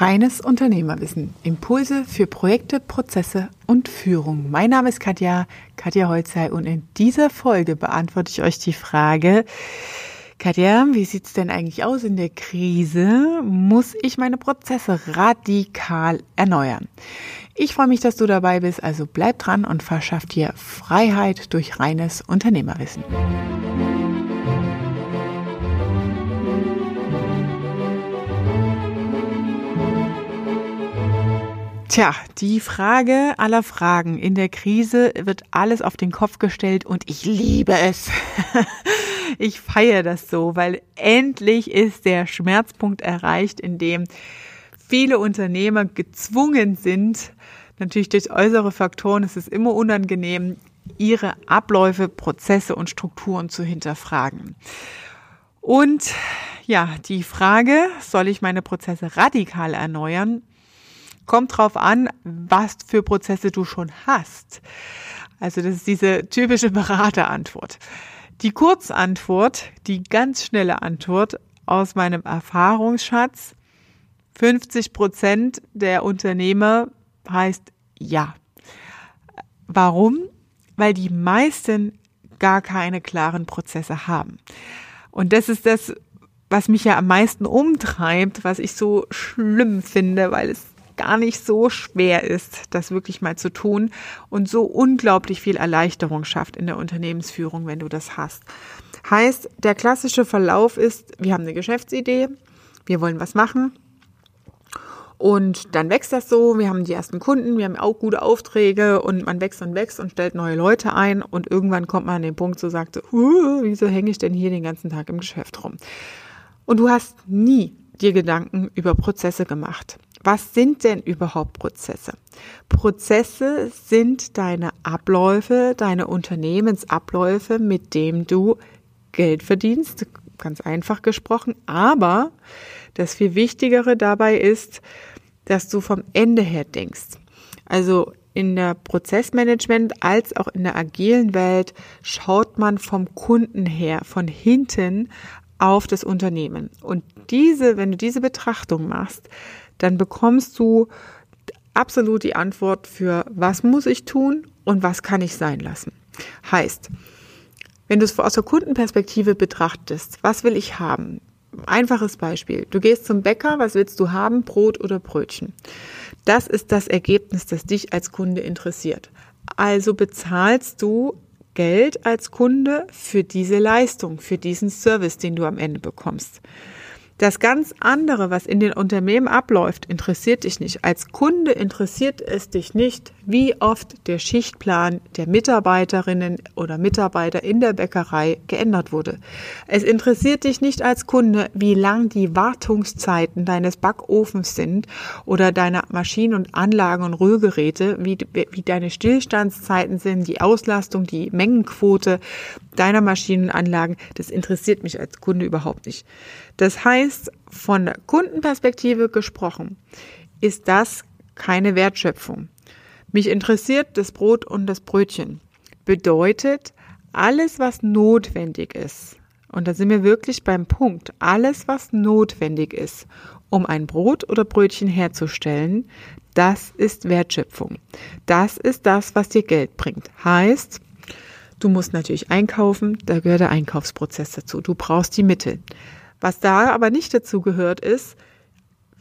Reines Unternehmerwissen. Impulse für Projekte, Prozesse und Führung. Mein Name ist Katja, Katja Holzei und in dieser Folge beantworte ich euch die Frage, Katja, wie sieht's denn eigentlich aus in der Krise? Muss ich meine Prozesse radikal erneuern? Ich freue mich, dass du dabei bist, also bleib dran und verschaff dir Freiheit durch reines Unternehmerwissen. Tja, die Frage aller Fragen. In der Krise wird alles auf den Kopf gestellt und ich liebe es. ich feiere das so, weil endlich ist der Schmerzpunkt erreicht, in dem viele Unternehmer gezwungen sind, natürlich durch äußere Faktoren, es ist immer unangenehm, ihre Abläufe, Prozesse und Strukturen zu hinterfragen. Und ja, die Frage, soll ich meine Prozesse radikal erneuern? Kommt drauf an, was für Prozesse du schon hast. Also das ist diese typische Beraterantwort. Die Kurzantwort, die ganz schnelle Antwort aus meinem Erfahrungsschatz, 50 Prozent der Unternehmer heißt ja. Warum? Weil die meisten gar keine klaren Prozesse haben. Und das ist das, was mich ja am meisten umtreibt, was ich so schlimm finde, weil es gar nicht so schwer ist, das wirklich mal zu tun und so unglaublich viel Erleichterung schafft in der Unternehmensführung, wenn du das hast. Heißt, der klassische Verlauf ist, wir haben eine Geschäftsidee, wir wollen was machen, und dann wächst das so. Wir haben die ersten Kunden, wir haben auch gute Aufträge und man wächst und wächst und stellt neue Leute ein. Und irgendwann kommt man an den Punkt, so sagt, uh, wieso hänge ich denn hier den ganzen Tag im Geschäft rum? Und du hast nie dir Gedanken über Prozesse gemacht. Was sind denn überhaupt Prozesse? Prozesse sind deine Abläufe, deine Unternehmensabläufe, mit dem du Geld verdienst, ganz einfach gesprochen. Aber das viel Wichtigere dabei ist, dass du vom Ende her denkst. Also in der Prozessmanagement als auch in der agilen Welt schaut man vom Kunden her, von hinten auf das Unternehmen. Und diese, wenn du diese Betrachtung machst, dann bekommst du absolut die Antwort für, was muss ich tun und was kann ich sein lassen. Heißt, wenn du es aus der Kundenperspektive betrachtest, was will ich haben? Einfaches Beispiel. Du gehst zum Bäcker, was willst du haben? Brot oder Brötchen? Das ist das Ergebnis, das dich als Kunde interessiert. Also bezahlst du Geld als Kunde für diese Leistung, für diesen Service, den du am Ende bekommst. Das ganz andere, was in den Unternehmen abläuft, interessiert dich nicht. Als Kunde interessiert es dich nicht, wie oft der Schichtplan der Mitarbeiterinnen oder Mitarbeiter in der Bäckerei geändert wurde. Es interessiert dich nicht als Kunde, wie lang die Wartungszeiten deines Backofens sind oder deiner Maschinen und Anlagen und Rührgeräte, wie, wie deine Stillstandszeiten sind, die Auslastung, die Mengenquote deiner Maschinenanlagen. Das interessiert mich als Kunde überhaupt nicht. Das heißt, von der Kundenperspektive gesprochen, ist das keine Wertschöpfung. Mich interessiert das Brot und das Brötchen. Bedeutet, alles, was notwendig ist, und da sind wir wirklich beim Punkt, alles, was notwendig ist, um ein Brot oder Brötchen herzustellen, das ist Wertschöpfung. Das ist das, was dir Geld bringt. Heißt, du musst natürlich einkaufen, da gehört der Einkaufsprozess dazu. Du brauchst die Mittel. Was da aber nicht dazu gehört, ist,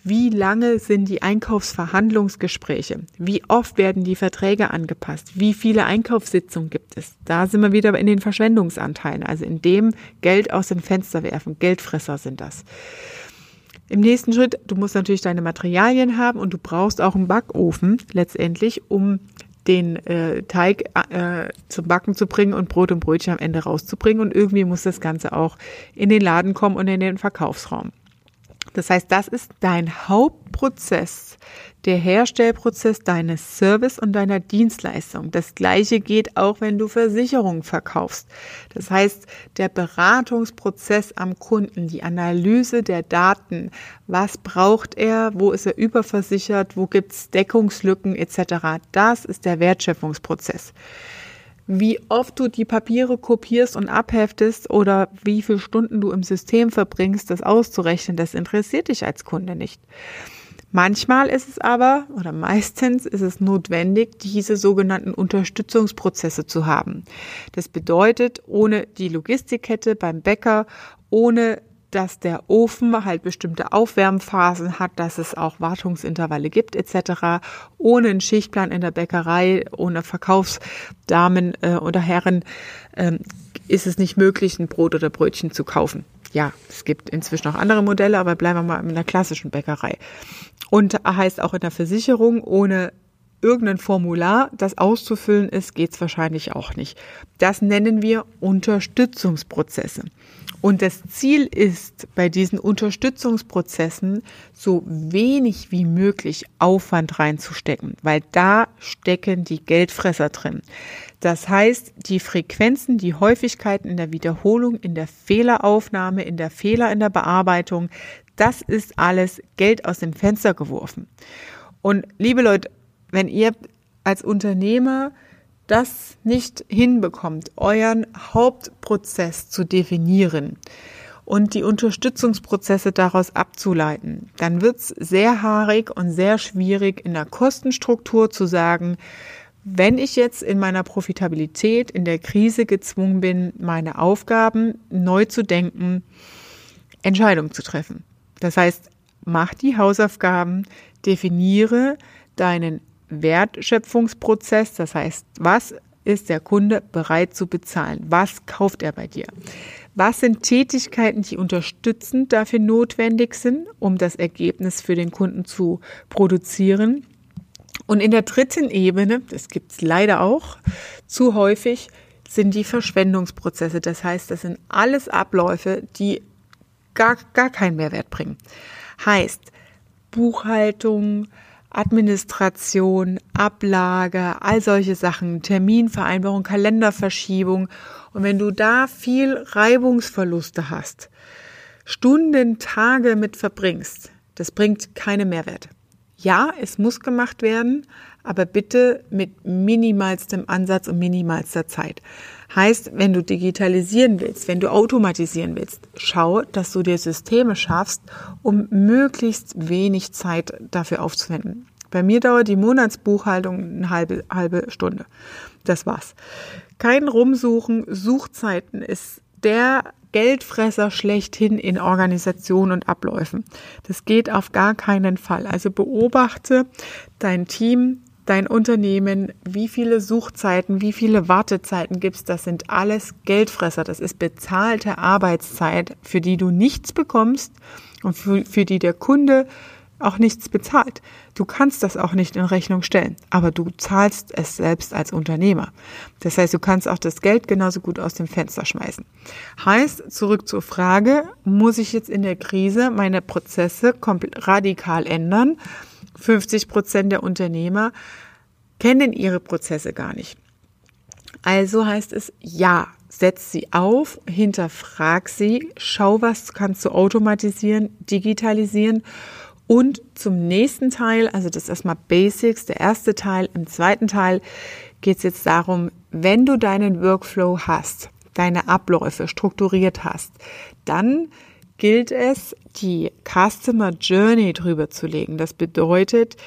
wie lange sind die Einkaufsverhandlungsgespräche? Wie oft werden die Verträge angepasst? Wie viele Einkaufssitzungen gibt es? Da sind wir wieder in den Verschwendungsanteilen, also in dem Geld aus dem Fenster werfen. Geldfresser sind das. Im nächsten Schritt, du musst natürlich deine Materialien haben und du brauchst auch einen Backofen letztendlich, um den äh, Teig äh, zum Backen zu bringen und Brot und Brötchen am Ende rauszubringen. Und irgendwie muss das Ganze auch in den Laden kommen und in den Verkaufsraum. Das heißt, das ist dein Hauptprozess, der Herstellprozess deines Service und deiner Dienstleistung. Das gleiche geht auch, wenn du Versicherungen verkaufst. Das heißt, der Beratungsprozess am Kunden, die Analyse der Daten, was braucht er, wo ist er überversichert, wo gibt es Deckungslücken etc. Das ist der Wertschöpfungsprozess. Wie oft du die Papiere kopierst und abheftest oder wie viele Stunden du im System verbringst, das auszurechnen, das interessiert dich als Kunde nicht. Manchmal ist es aber oder meistens ist es notwendig, diese sogenannten Unterstützungsprozesse zu haben. Das bedeutet, ohne die Logistikkette beim Bäcker, ohne dass der Ofen halt bestimmte Aufwärmphasen hat, dass es auch Wartungsintervalle gibt etc. Ohne einen Schichtplan in der Bäckerei, ohne Verkaufsdamen äh, oder Herren ähm, ist es nicht möglich, ein Brot oder Brötchen zu kaufen. Ja, es gibt inzwischen auch andere Modelle, aber bleiben wir mal in der klassischen Bäckerei. Und heißt auch in der Versicherung, ohne irgendein Formular, das auszufüllen ist, geht's wahrscheinlich auch nicht. Das nennen wir Unterstützungsprozesse. Und das Ziel ist, bei diesen Unterstützungsprozessen so wenig wie möglich Aufwand reinzustecken, weil da stecken die Geldfresser drin. Das heißt, die Frequenzen, die Häufigkeiten in der Wiederholung, in der Fehleraufnahme, in der Fehler in der Bearbeitung, das ist alles Geld aus dem Fenster geworfen. Und liebe Leute, wenn ihr als Unternehmer das nicht hinbekommt, euren Hauptprozess zu definieren und die Unterstützungsprozesse daraus abzuleiten, dann wird es sehr haarig und sehr schwierig in der Kostenstruktur zu sagen, wenn ich jetzt in meiner Profitabilität in der Krise gezwungen bin, meine Aufgaben neu zu denken, Entscheidungen zu treffen. Das heißt, mach die Hausaufgaben, definiere deinen Wertschöpfungsprozess. Das heißt, was ist der Kunde bereit zu bezahlen? Was kauft er bei dir? Was sind Tätigkeiten, die unterstützend dafür notwendig sind, um das Ergebnis für den Kunden zu produzieren? Und in der dritten Ebene, das gibt es leider auch zu häufig, sind die Verschwendungsprozesse. Das heißt, das sind alles Abläufe, die gar, gar keinen Mehrwert bringen. Heißt, Buchhaltung, Administration, Ablage, all solche Sachen, Terminvereinbarung, Kalenderverschiebung. Und wenn du da viel Reibungsverluste hast, Stunden, Tage mit verbringst, das bringt keine Mehrwert. Ja, es muss gemacht werden, aber bitte mit minimalstem Ansatz und minimalster Zeit. Heißt, wenn du digitalisieren willst, wenn du automatisieren willst, schau, dass du dir Systeme schaffst, um möglichst wenig Zeit dafür aufzuwenden. Bei mir dauert die Monatsbuchhaltung eine halbe, halbe Stunde. Das war's. Kein Rumsuchen, Suchzeiten ist der Geldfresser schlechthin in Organisation und Abläufen. Das geht auf gar keinen Fall. Also beobachte dein Team, dein Unternehmen, wie viele Suchzeiten, wie viele Wartezeiten gibt's, das sind alles Geldfresser. Das ist bezahlte Arbeitszeit, für die du nichts bekommst und für, für die der Kunde auch nichts bezahlt. Du kannst das auch nicht in Rechnung stellen, aber du zahlst es selbst als Unternehmer. Das heißt, du kannst auch das Geld genauso gut aus dem Fenster schmeißen. Heißt, zurück zur Frage, muss ich jetzt in der Krise meine Prozesse radikal ändern? 50 Prozent der Unternehmer kennen ihre Prozesse gar nicht. Also heißt es, ja, setz sie auf, hinterfrag sie, schau, was kannst du automatisieren, digitalisieren und zum nächsten Teil, also das ist erstmal Basics, der erste Teil, im zweiten Teil geht es jetzt darum, wenn du deinen Workflow hast, deine Abläufe strukturiert hast, dann gilt es, die Customer Journey drüber zu legen. Das bedeutet,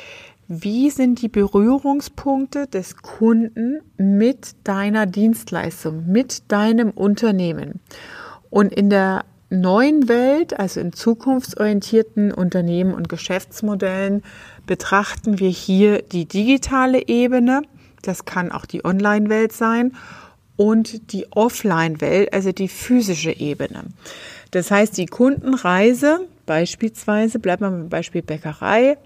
wie sind die Berührungspunkte des Kunden mit deiner Dienstleistung, mit deinem Unternehmen? Und in der neuen Welt, also in zukunftsorientierten Unternehmen und Geschäftsmodellen, betrachten wir hier die digitale Ebene. Das kann auch die Online-Welt sein und die Offline-Welt, also die physische Ebene. Das heißt, die Kundenreise, beispielsweise, bleibt mal beim Beispiel Bäckerei,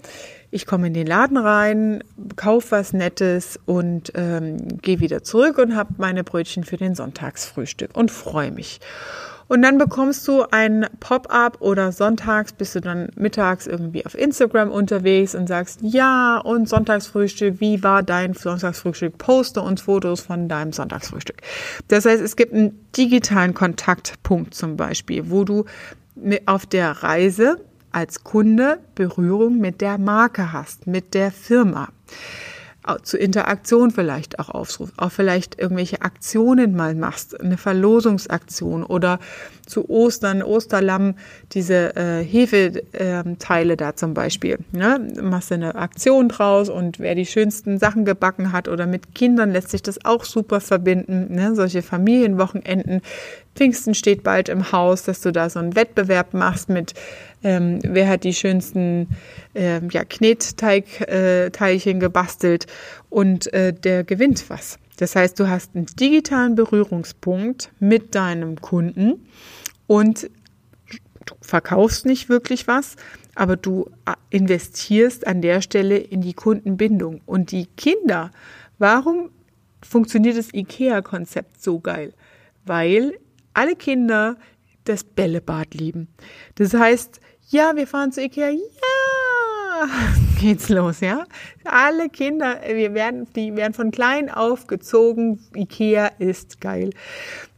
ich komme in den Laden rein, kaufe was Nettes und ähm, gehe wieder zurück und habe meine Brötchen für den Sonntagsfrühstück und freue mich. Und dann bekommst du ein Pop-up oder sonntags bist du dann mittags irgendwie auf Instagram unterwegs und sagst, ja, und Sonntagsfrühstück, wie war dein Sonntagsfrühstück? Poste uns Fotos von deinem Sonntagsfrühstück. Das heißt, es gibt einen digitalen Kontaktpunkt zum Beispiel, wo du auf der Reise als Kunde Berührung mit der Marke hast, mit der Firma. Zur Interaktion vielleicht auch aufrufst, auch vielleicht irgendwelche Aktionen mal machst, eine Verlosungsaktion oder zu Ostern, Osterlamm, diese äh, Hefeteile äh, da zum Beispiel. Ne? Machst du eine Aktion draus und wer die schönsten Sachen gebacken hat oder mit Kindern lässt sich das auch super verbinden. Ne? Solche Familienwochenenden. Pfingsten steht bald im Haus, dass du da so einen Wettbewerb machst mit ähm, wer hat die schönsten äh, ja, Knetteigteilchen äh, gebastelt und äh, der gewinnt was. Das heißt, du hast einen digitalen Berührungspunkt mit deinem Kunden und du verkaufst nicht wirklich was, aber du äh, investierst an der Stelle in die Kundenbindung. Und die Kinder, warum funktioniert das IKEA-Konzept so geil? Weil alle Kinder das Bällebad lieben. Das heißt, ja, wir fahren zu Ikea, ja, geht's los, ja. Alle Kinder, wir werden, die werden von klein auf gezogen, Ikea ist geil,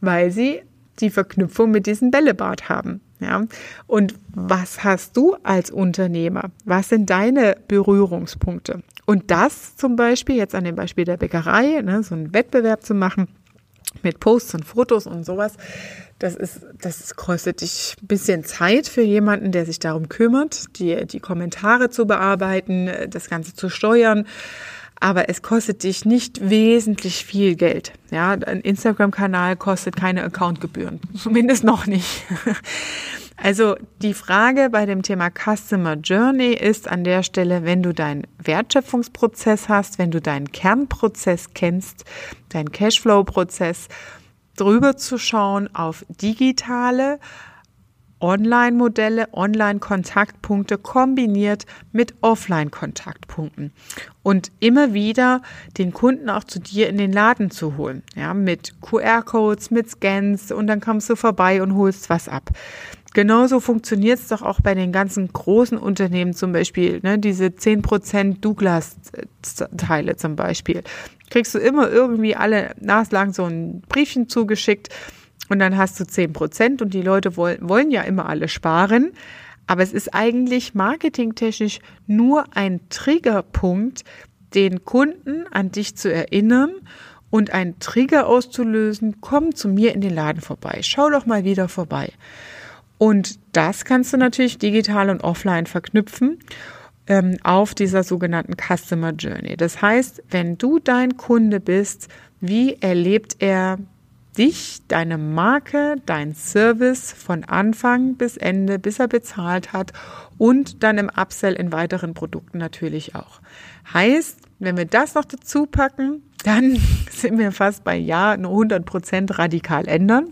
weil sie die Verknüpfung mit diesem Bällebad haben. Ja, und was hast du als Unternehmer? Was sind deine Berührungspunkte? Und das zum Beispiel, jetzt an dem Beispiel der Bäckerei, ne, so einen Wettbewerb zu machen mit Posts und Fotos und sowas, das ist, das kostet dich ein bisschen Zeit für jemanden, der sich darum kümmert, die, die Kommentare zu bearbeiten, das Ganze zu steuern. Aber es kostet dich nicht wesentlich viel Geld. Ja, ein Instagram-Kanal kostet keine Accountgebühren. Zumindest noch nicht. Also die Frage bei dem Thema Customer Journey ist an der Stelle, wenn du deinen Wertschöpfungsprozess hast, wenn du deinen Kernprozess kennst, deinen Cashflow-Prozess drüber zu schauen auf digitale Online-Modelle, Online-Kontaktpunkte kombiniert mit Offline-Kontaktpunkten und immer wieder den Kunden auch zu dir in den Laden zu holen, ja, mit QR-Codes, mit Scans und dann kommst du vorbei und holst was ab. Genauso funktioniert es doch auch bei den ganzen großen Unternehmen zum Beispiel, ne, diese 10% Douglas-Teile zum Beispiel kriegst du immer irgendwie alle naslang so ein Briefchen zugeschickt und dann hast du 10 Prozent und die Leute wollen, wollen ja immer alle sparen. Aber es ist eigentlich marketingtechnisch nur ein Triggerpunkt, den Kunden an dich zu erinnern und einen Trigger auszulösen, komm zu mir in den Laden vorbei, schau doch mal wieder vorbei. Und das kannst du natürlich digital und offline verknüpfen ähm, auf dieser sogenannten Customer Journey. Das heißt, wenn du dein Kunde bist, wie erlebt er dich, deine Marke, dein Service von Anfang bis Ende, bis er bezahlt hat und dann im Upsell in weiteren Produkten natürlich auch. Heißt, wenn wir das noch dazu packen, dann sind wir fast bei Ja 100 Prozent radikal ändern,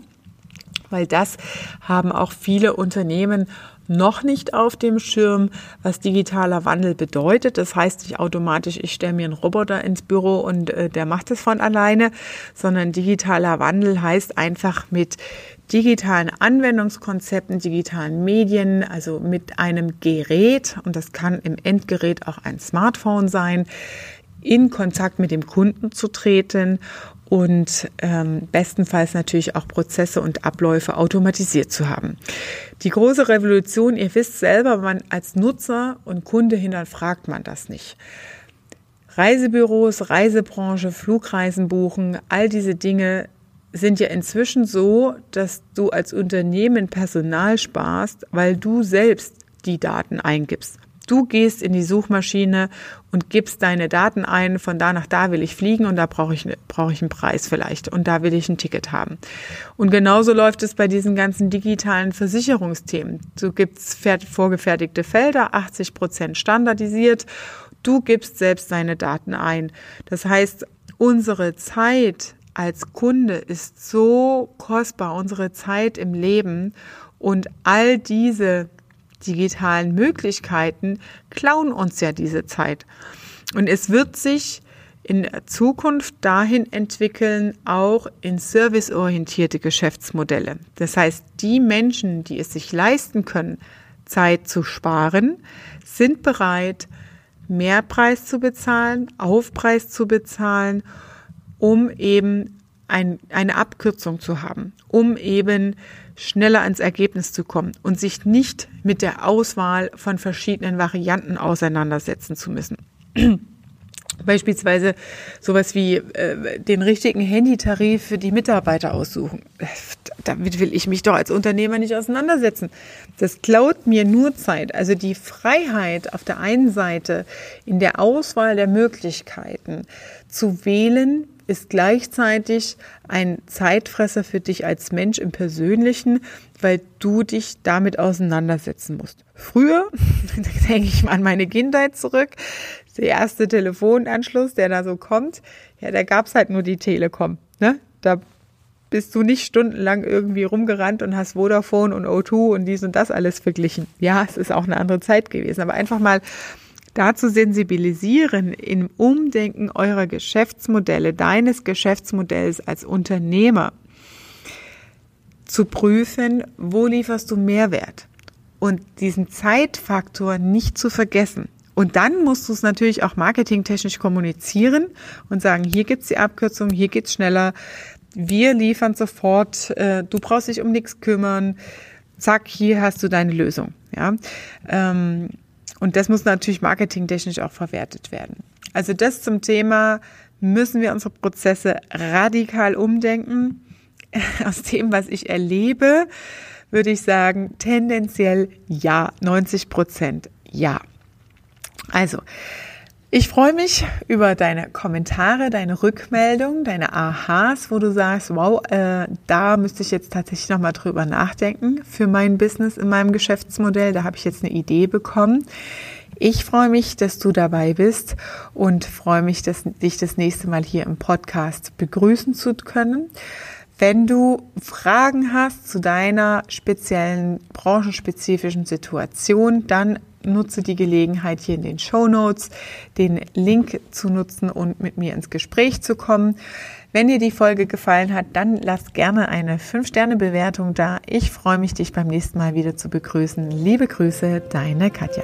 weil das haben auch viele Unternehmen noch nicht auf dem Schirm, was digitaler Wandel bedeutet. Das heißt nicht automatisch, ich stelle mir einen Roboter ins Büro und äh, der macht es von alleine, sondern digitaler Wandel heißt einfach mit digitalen Anwendungskonzepten, digitalen Medien, also mit einem Gerät, und das kann im Endgerät auch ein Smartphone sein, in Kontakt mit dem Kunden zu treten und ähm, bestenfalls natürlich auch Prozesse und Abläufe automatisiert zu haben. Die große Revolution, ihr wisst selber, man als Nutzer und Kunde hinterfragt man das nicht. Reisebüros, Reisebranche, Flugreisen buchen, all diese Dinge sind ja inzwischen so, dass du als Unternehmen Personal sparst, weil du selbst die Daten eingibst. Du gehst in die Suchmaschine und gibst deine Daten ein, von da nach da will ich fliegen und da brauche ich, brauche ich einen Preis vielleicht und da will ich ein Ticket haben. Und genauso läuft es bei diesen ganzen digitalen Versicherungsthemen. Du gibst vorgefertigte Felder, 80 Prozent standardisiert. Du gibst selbst deine Daten ein. Das heißt, unsere Zeit als Kunde ist so kostbar, unsere Zeit im Leben und all diese digitalen Möglichkeiten klauen uns ja diese Zeit. Und es wird sich in Zukunft dahin entwickeln, auch in serviceorientierte Geschäftsmodelle. Das heißt, die Menschen, die es sich leisten können, Zeit zu sparen, sind bereit, Mehrpreis zu bezahlen, Aufpreis zu bezahlen, um eben ein, eine Abkürzung zu haben, um eben schneller ans Ergebnis zu kommen und sich nicht mit der Auswahl von verschiedenen Varianten auseinandersetzen zu müssen. Beispielsweise sowas wie äh, den richtigen Handytarif für die Mitarbeiter aussuchen. Damit will ich mich doch als Unternehmer nicht auseinandersetzen. Das klaut mir nur Zeit. Also die Freiheit auf der einen Seite in der Auswahl der Möglichkeiten zu wählen, ist gleichzeitig ein Zeitfresser für dich als Mensch im Persönlichen, weil du dich damit auseinandersetzen musst. Früher, denke ich mal an meine Kindheit zurück, der erste Telefonanschluss, der da so kommt, ja, da gab's halt nur die Telekom. Ne? Da bist du nicht stundenlang irgendwie rumgerannt und hast Vodafone und O2 und dies und das alles verglichen. Ja, es ist auch eine andere Zeit gewesen, aber einfach mal dazu sensibilisieren im Umdenken eurer Geschäftsmodelle, deines Geschäftsmodells als Unternehmer, zu prüfen, wo lieferst du Mehrwert und diesen Zeitfaktor nicht zu vergessen. Und dann musst du es natürlich auch marketingtechnisch kommunizieren und sagen, hier gibt's die Abkürzung, hier geht's schneller, wir liefern sofort, äh, du brauchst dich um nichts kümmern, zack, hier hast du deine Lösung. Ja. Ähm, und das muss natürlich marketingtechnisch auch verwertet werden. Also das zum Thema, müssen wir unsere Prozesse radikal umdenken. Aus dem, was ich erlebe, würde ich sagen, tendenziell ja, 90 Prozent ja. Also, ich freue mich über deine Kommentare, deine Rückmeldung, deine Aha's, wo du sagst, wow, äh, da müsste ich jetzt tatsächlich nochmal drüber nachdenken für mein Business in meinem Geschäftsmodell. Da habe ich jetzt eine Idee bekommen. Ich freue mich, dass du dabei bist und freue mich, dass, dich das nächste Mal hier im Podcast begrüßen zu können. Wenn du Fragen hast zu deiner speziellen branchenspezifischen Situation, dann nutze die Gelegenheit hier in den Show Notes, den Link zu nutzen und mit mir ins Gespräch zu kommen. Wenn dir die Folge gefallen hat, dann lass gerne eine 5-Sterne-Bewertung da. Ich freue mich, dich beim nächsten Mal wieder zu begrüßen. Liebe Grüße, deine Katja.